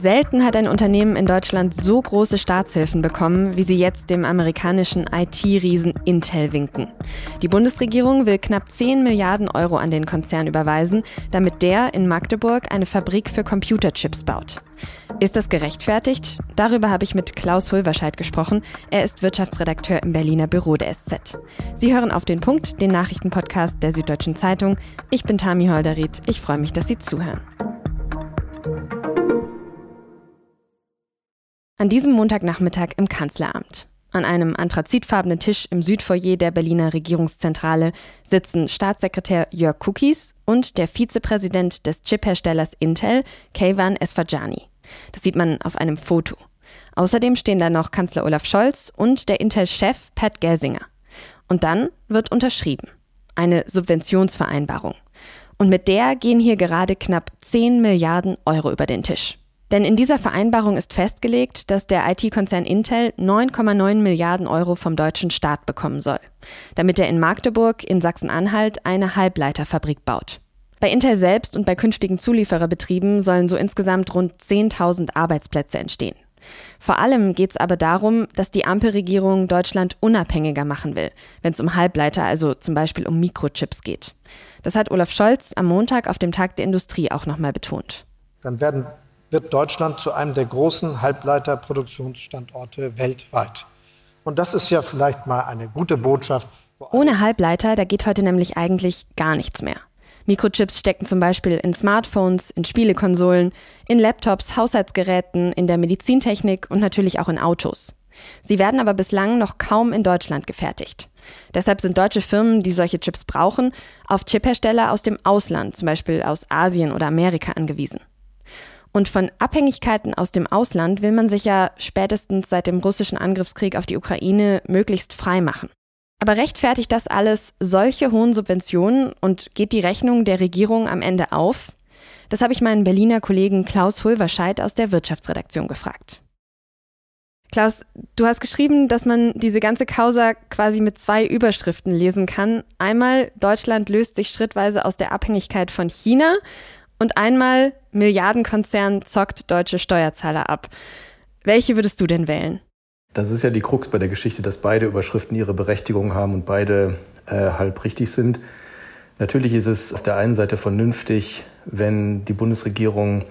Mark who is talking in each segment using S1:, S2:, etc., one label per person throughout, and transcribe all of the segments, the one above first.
S1: Selten hat ein Unternehmen in Deutschland so große Staatshilfen bekommen, wie sie jetzt dem amerikanischen IT-Riesen Intel winken. Die Bundesregierung will knapp 10 Milliarden Euro an den Konzern überweisen, damit der in Magdeburg eine Fabrik für Computerchips baut. Ist das gerechtfertigt? Darüber habe ich mit Klaus Hulverscheid gesprochen. Er ist Wirtschaftsredakteur im Berliner Büro der SZ. Sie hören auf den Punkt, den Nachrichtenpodcast der Süddeutschen Zeitung. Ich bin Tami Holderried. Ich freue mich, dass Sie zuhören. An diesem Montagnachmittag im Kanzleramt. An einem anthrazitfarbenen Tisch im Südfoyer der Berliner Regierungszentrale sitzen Staatssekretär Jörg Cookies und der Vizepräsident des Chipherstellers Intel, Keyvan Esfajani. Das sieht man auf einem Foto. Außerdem stehen da noch Kanzler Olaf Scholz und der Intel-Chef Pat Gelsinger. Und dann wird unterschrieben. Eine Subventionsvereinbarung. Und mit der gehen hier gerade knapp 10 Milliarden Euro über den Tisch. Denn in dieser Vereinbarung ist festgelegt, dass der IT-Konzern Intel 9,9 Milliarden Euro vom deutschen Staat bekommen soll, damit er in Magdeburg in Sachsen-Anhalt eine Halbleiterfabrik baut. Bei Intel selbst und bei künftigen Zuliefererbetrieben sollen so insgesamt rund 10.000 Arbeitsplätze entstehen. Vor allem geht es aber darum, dass die Ampelregierung Deutschland unabhängiger machen will, wenn es um Halbleiter, also zum Beispiel um Mikrochips geht. Das hat Olaf Scholz am Montag auf dem Tag der Industrie auch nochmal betont.
S2: Dann werden wird Deutschland zu einem der großen Halbleiterproduktionsstandorte weltweit. Und das ist ja vielleicht mal eine gute Botschaft.
S1: Ohne Halbleiter, da geht heute nämlich eigentlich gar nichts mehr. Mikrochips stecken zum Beispiel in Smartphones, in Spielekonsolen, in Laptops, Haushaltsgeräten, in der Medizintechnik und natürlich auch in Autos. Sie werden aber bislang noch kaum in Deutschland gefertigt. Deshalb sind deutsche Firmen, die solche Chips brauchen, auf Chiphersteller aus dem Ausland, zum Beispiel aus Asien oder Amerika, angewiesen. Und von Abhängigkeiten aus dem Ausland will man sich ja spätestens seit dem russischen Angriffskrieg auf die Ukraine möglichst frei machen. Aber rechtfertigt das alles solche hohen Subventionen und geht die Rechnung der Regierung am Ende auf? Das habe ich meinen Berliner Kollegen Klaus Hulverscheid aus der Wirtschaftsredaktion gefragt. Klaus, du hast geschrieben, dass man diese ganze Causa quasi mit zwei Überschriften lesen kann. Einmal, Deutschland löst sich schrittweise aus der Abhängigkeit von China und einmal Milliardenkonzern zockt deutsche Steuerzahler ab. Welche würdest du denn wählen?
S3: Das ist ja die Krux bei der Geschichte, dass beide Überschriften ihre Berechtigung haben und beide äh, halb richtig sind. Natürlich ist es auf der einen Seite vernünftig, wenn die Bundesregierung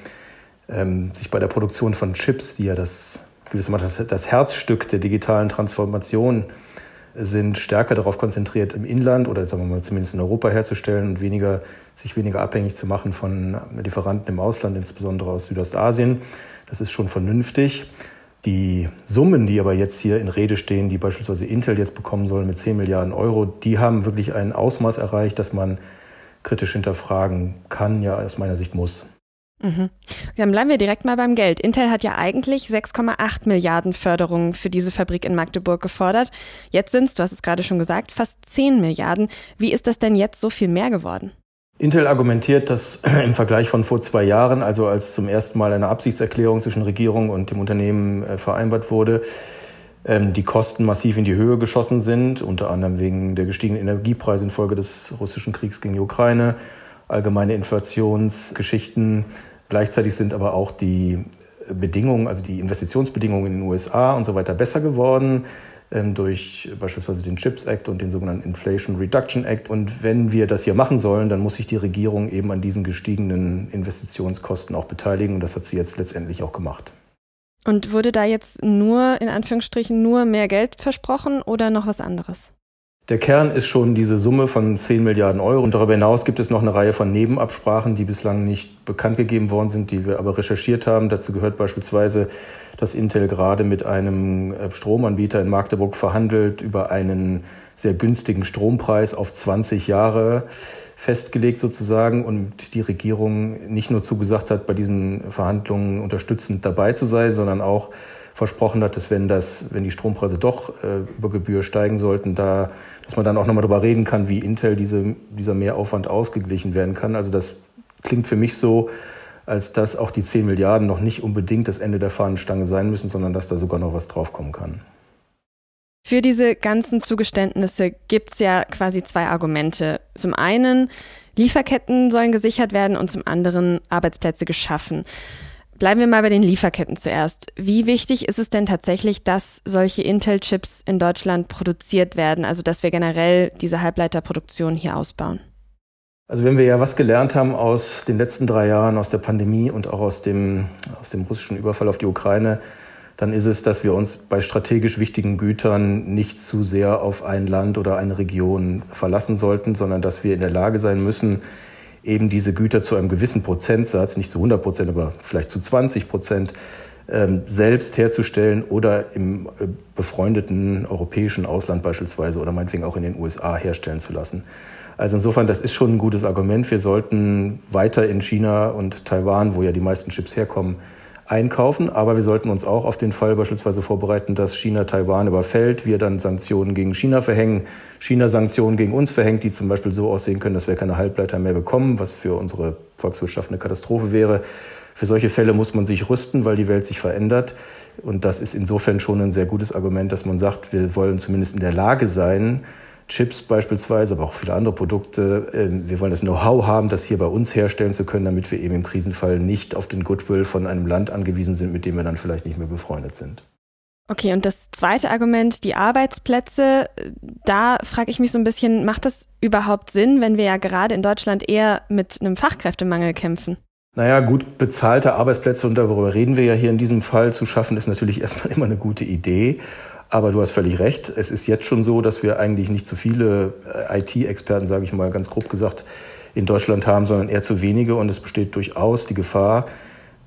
S3: ähm, sich bei der Produktion von Chips, die ja das, das, das Herzstück der digitalen Transformation sind stärker darauf konzentriert, im Inland oder sagen wir mal zumindest in Europa herzustellen und weniger, sich weniger abhängig zu machen von Lieferanten im Ausland, insbesondere aus Südostasien. Das ist schon vernünftig. Die Summen, die aber jetzt hier in Rede stehen, die beispielsweise Intel jetzt bekommen soll mit 10 Milliarden Euro, die haben wirklich ein Ausmaß erreicht, das man kritisch hinterfragen kann, ja aus meiner Sicht muss.
S1: Mhm. Dann bleiben wir direkt mal beim Geld. Intel hat ja eigentlich 6,8 Milliarden Förderungen für diese Fabrik in Magdeburg gefordert. Jetzt sind es, du hast es gerade schon gesagt, fast 10 Milliarden. Wie ist das denn jetzt so viel mehr geworden?
S3: Intel argumentiert, dass im Vergleich von vor zwei Jahren, also als zum ersten Mal eine Absichtserklärung zwischen Regierung und dem Unternehmen äh, vereinbart wurde, ähm, die Kosten massiv in die Höhe geschossen sind, unter anderem wegen der gestiegenen Energiepreise infolge des russischen Kriegs gegen die Ukraine, allgemeine Inflationsgeschichten, Gleichzeitig sind aber auch die Bedingungen, also die Investitionsbedingungen in den USA und so weiter besser geworden ähm, durch beispielsweise den CHIPS Act und den sogenannten Inflation Reduction Act. Und wenn wir das hier machen sollen, dann muss sich die Regierung eben an diesen gestiegenen Investitionskosten auch beteiligen. Und das hat sie jetzt letztendlich auch gemacht.
S1: Und wurde da jetzt nur, in Anführungsstrichen, nur mehr Geld versprochen oder noch was anderes?
S3: Der Kern ist schon diese Summe von 10 Milliarden Euro. Und darüber hinaus gibt es noch eine Reihe von Nebenabsprachen, die bislang nicht bekannt gegeben worden sind, die wir aber recherchiert haben. Dazu gehört beispielsweise, dass Intel gerade mit einem äh, Stromanbieter in Magdeburg verhandelt über einen sehr günstigen Strompreis auf 20 Jahre festgelegt sozusagen und die Regierung nicht nur zugesagt hat, bei diesen Verhandlungen unterstützend dabei zu sein, sondern auch versprochen hat, dass wenn das, wenn die Strompreise doch äh, über Gebühr steigen sollten, da, dass man dann auch nochmal darüber reden kann, wie Intel diese, dieser Mehraufwand ausgeglichen werden kann. Also das klingt für mich so, als dass auch die 10 Milliarden noch nicht unbedingt das Ende der Fahnenstange sein müssen, sondern dass da sogar noch was draufkommen kann.
S1: Für diese ganzen Zugeständnisse gibt es ja quasi zwei Argumente. Zum einen, Lieferketten sollen gesichert werden und zum anderen Arbeitsplätze geschaffen. Bleiben wir mal bei den Lieferketten zuerst. Wie wichtig ist es denn tatsächlich, dass solche Intel-Chips in Deutschland produziert werden, also dass wir generell diese Halbleiterproduktion hier ausbauen?
S3: Also wenn wir ja was gelernt haben aus den letzten drei Jahren, aus der Pandemie und auch aus dem, aus dem russischen Überfall auf die Ukraine, dann ist es, dass wir uns bei strategisch wichtigen Gütern nicht zu sehr auf ein Land oder eine Region verlassen sollten, sondern dass wir in der Lage sein müssen, eben diese Güter zu einem gewissen Prozentsatz, nicht zu 100 Prozent, aber vielleicht zu 20 Prozent, ähm, selbst herzustellen oder im äh, befreundeten europäischen Ausland beispielsweise oder meinetwegen auch in den USA herstellen zu lassen. Also insofern, das ist schon ein gutes Argument. Wir sollten weiter in China und Taiwan, wo ja die meisten Chips herkommen, einkaufen. Aber wir sollten uns auch auf den Fall beispielsweise vorbereiten, dass China Taiwan überfällt, wir dann Sanktionen gegen China verhängen, China Sanktionen gegen uns verhängt, die zum Beispiel so aussehen können, dass wir keine Halbleiter mehr bekommen, was für unsere Volkswirtschaft eine Katastrophe wäre. Für solche Fälle muss man sich rüsten, weil die Welt sich verändert. Und das ist insofern schon ein sehr gutes Argument, dass man sagt, wir wollen zumindest in der Lage sein, Chips beispielsweise, aber auch viele andere Produkte. Ähm, wir wollen das Know-how haben, das hier bei uns herstellen zu können, damit wir eben im Krisenfall nicht auf den Goodwill von einem Land angewiesen sind, mit dem wir dann vielleicht nicht mehr befreundet sind.
S1: Okay, und das zweite Argument, die Arbeitsplätze, da frage ich mich so ein bisschen, macht das überhaupt Sinn, wenn wir ja gerade in Deutschland eher mit einem Fachkräftemangel kämpfen?
S3: Naja, gut bezahlte Arbeitsplätze, und darüber reden wir ja hier in diesem Fall, zu schaffen, ist natürlich erstmal immer eine gute Idee. Aber du hast völlig recht. Es ist jetzt schon so, dass wir eigentlich nicht zu viele äh, IT-Experten, sage ich mal ganz grob gesagt, in Deutschland haben, sondern eher zu wenige. Und es besteht durchaus die Gefahr,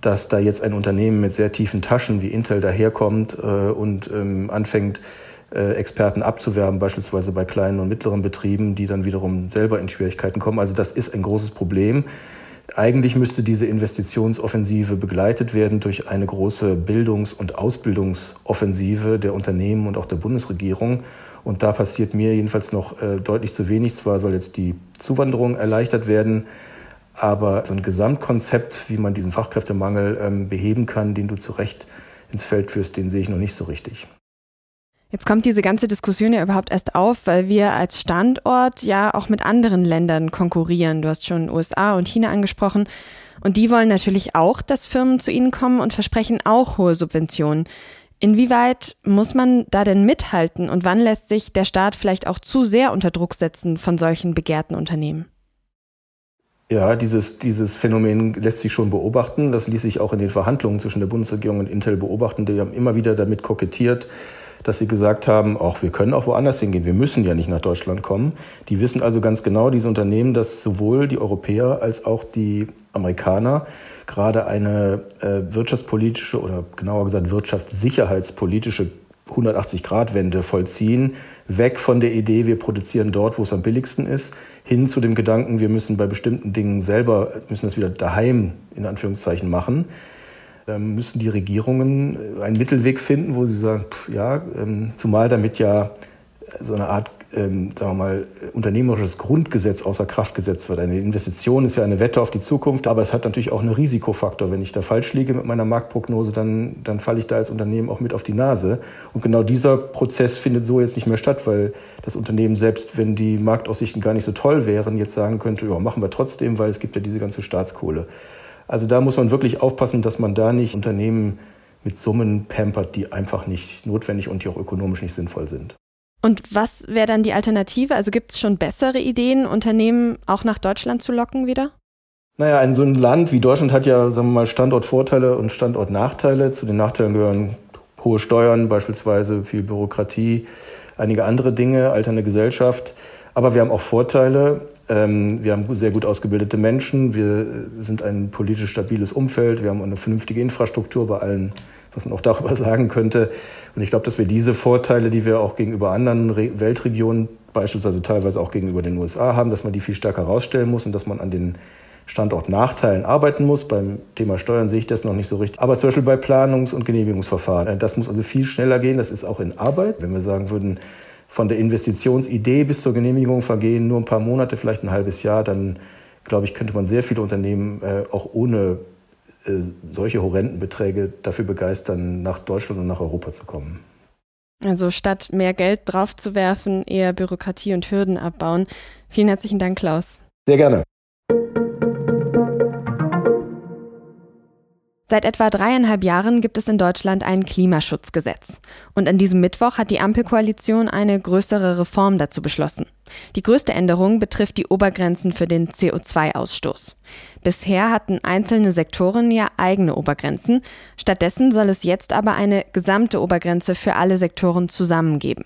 S3: dass da jetzt ein Unternehmen mit sehr tiefen Taschen wie Intel daherkommt äh, und ähm, anfängt, äh, Experten abzuwerben, beispielsweise bei kleinen und mittleren Betrieben, die dann wiederum selber in Schwierigkeiten kommen. Also das ist ein großes Problem. Eigentlich müsste diese Investitionsoffensive begleitet werden durch eine große Bildungs- und Ausbildungsoffensive der Unternehmen und auch der Bundesregierung. Und da passiert mir jedenfalls noch äh, deutlich zu wenig. Zwar soll jetzt die Zuwanderung erleichtert werden, aber so ein Gesamtkonzept, wie man diesen Fachkräftemangel ähm, beheben kann, den du zu Recht ins Feld führst, den sehe ich noch nicht so richtig.
S1: Jetzt kommt diese ganze Diskussion ja überhaupt erst auf, weil wir als Standort ja auch mit anderen Ländern konkurrieren. Du hast schon USA und China angesprochen. Und die wollen natürlich auch, dass Firmen zu ihnen kommen und versprechen auch hohe Subventionen. Inwieweit muss man da denn mithalten und wann lässt sich der Staat vielleicht auch zu sehr unter Druck setzen von solchen begehrten Unternehmen?
S3: Ja, dieses, dieses Phänomen lässt sich schon beobachten. Das ließ sich auch in den Verhandlungen zwischen der Bundesregierung und Intel beobachten. Die haben immer wieder damit kokettiert, dass sie gesagt haben, auch wir können auch woanders hingehen, wir müssen ja nicht nach Deutschland kommen. Die wissen also ganz genau, diese Unternehmen, dass sowohl die Europäer als auch die Amerikaner gerade eine äh, wirtschaftspolitische oder genauer gesagt wirtschaftssicherheitspolitische 180-Grad-Wende vollziehen, weg von der Idee, wir produzieren dort, wo es am billigsten ist, hin zu dem Gedanken, wir müssen bei bestimmten Dingen selber, müssen das wieder daheim in Anführungszeichen machen müssen die Regierungen äh, einen Mittelweg finden, wo sie sagen, pff, ja, ähm, zumal damit ja so eine Art, ähm, sagen wir mal, unternehmerisches Grundgesetz außer Kraft gesetzt wird. Eine Investition ist ja eine Wette auf die Zukunft, aber es hat natürlich auch einen Risikofaktor. Wenn ich da falsch liege mit meiner Marktprognose, dann, dann falle ich da als Unternehmen auch mit auf die Nase. Und genau dieser Prozess findet so jetzt nicht mehr statt, weil das Unternehmen selbst, wenn die Marktaussichten gar nicht so toll wären, jetzt sagen könnte, ja, machen wir trotzdem, weil es gibt ja diese ganze Staatskohle. Also da muss man wirklich aufpassen, dass man da nicht Unternehmen mit Summen pampert, die einfach nicht notwendig und die auch ökonomisch nicht sinnvoll sind.
S1: Und was wäre dann die Alternative? Also gibt es schon bessere Ideen, Unternehmen auch nach Deutschland zu locken wieder?
S3: Naja, ein so ein Land wie Deutschland hat ja, sagen wir mal, Standortvorteile und Standortnachteile. Zu den Nachteilen gehören hohe Steuern, beispielsweise viel Bürokratie, einige andere Dinge, alternde Gesellschaft. Aber wir haben auch Vorteile. Ähm, wir haben sehr gut ausgebildete Menschen. Wir sind ein politisch stabiles Umfeld. Wir haben eine vernünftige Infrastruktur bei allen, was man auch darüber sagen könnte. Und ich glaube, dass wir diese Vorteile, die wir auch gegenüber anderen Weltregionen, beispielsweise teilweise auch gegenüber den USA haben, dass man die viel stärker herausstellen muss und dass man an den Standortnachteilen arbeiten muss. Beim Thema Steuern sehe ich das noch nicht so richtig. Aber zum Beispiel bei Planungs- und Genehmigungsverfahren. Äh, das muss also viel schneller gehen. Das ist auch in Arbeit. Wenn wir sagen würden, von der Investitionsidee bis zur Genehmigung vergehen nur ein paar Monate, vielleicht ein halbes Jahr, dann glaube ich, könnte man sehr viele Unternehmen äh, auch ohne äh, solche horrenden Beträge dafür begeistern, nach Deutschland und nach Europa zu kommen.
S1: Also statt mehr Geld draufzuwerfen, eher Bürokratie und Hürden abbauen. Vielen herzlichen Dank, Klaus.
S3: Sehr gerne.
S1: Seit etwa dreieinhalb Jahren gibt es in Deutschland ein Klimaschutzgesetz. Und an diesem Mittwoch hat die Ampelkoalition eine größere Reform dazu beschlossen. Die größte Änderung betrifft die Obergrenzen für den CO2-Ausstoß. Bisher hatten einzelne Sektoren ja eigene Obergrenzen. Stattdessen soll es jetzt aber eine gesamte Obergrenze für alle Sektoren zusammengeben.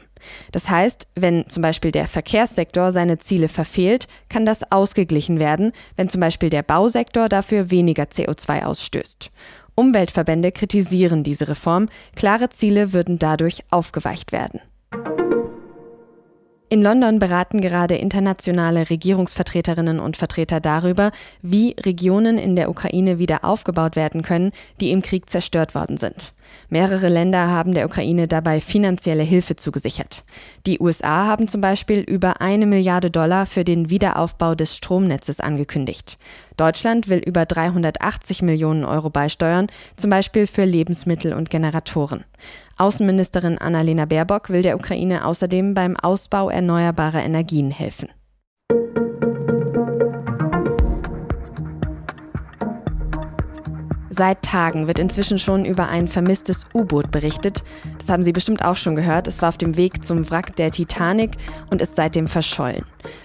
S1: Das heißt, wenn zum Beispiel der Verkehrssektor seine Ziele verfehlt, kann das ausgeglichen werden, wenn zum Beispiel der Bausektor dafür weniger CO2 ausstößt. Umweltverbände kritisieren diese Reform, klare Ziele würden dadurch aufgeweicht werden. In London beraten gerade internationale Regierungsvertreterinnen und Vertreter darüber, wie Regionen in der Ukraine wieder aufgebaut werden können, die im Krieg zerstört worden sind. Mehrere Länder haben der Ukraine dabei finanzielle Hilfe zugesichert. Die USA haben zum Beispiel über eine Milliarde Dollar für den Wiederaufbau des Stromnetzes angekündigt. Deutschland will über 380 Millionen Euro beisteuern, zum Beispiel für Lebensmittel und Generatoren. Außenministerin Annalena Baerbock will der Ukraine außerdem beim Ausbau erneuerbarer Energien helfen. Seit Tagen wird inzwischen schon über ein vermisstes U-Boot berichtet. Das haben Sie bestimmt auch schon gehört. Es war auf dem Weg zum Wrack der Titanic und ist seitdem verschollen.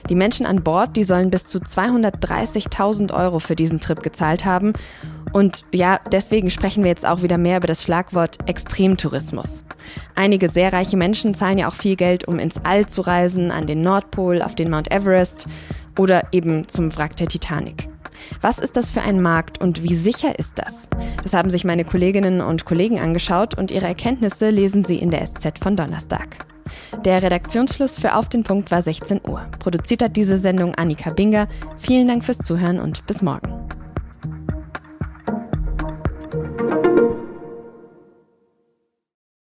S1: Die Menschen an Bord, die sollen bis zu 230.000 Euro für diesen Trip gezahlt haben. Und ja, deswegen sprechen wir jetzt auch wieder mehr über das Schlagwort Extremtourismus. Einige sehr reiche Menschen zahlen ja auch viel Geld, um ins All zu reisen, an den Nordpol, auf den Mount Everest oder eben zum Wrack der Titanic. Was ist das für ein Markt und wie sicher ist das? Das haben sich meine Kolleginnen und Kollegen angeschaut und ihre Erkenntnisse lesen Sie in der SZ von Donnerstag. Der Redaktionsschluss für Auf den Punkt war 16 Uhr. Produziert hat diese Sendung Annika Binger. Vielen Dank fürs Zuhören und bis morgen.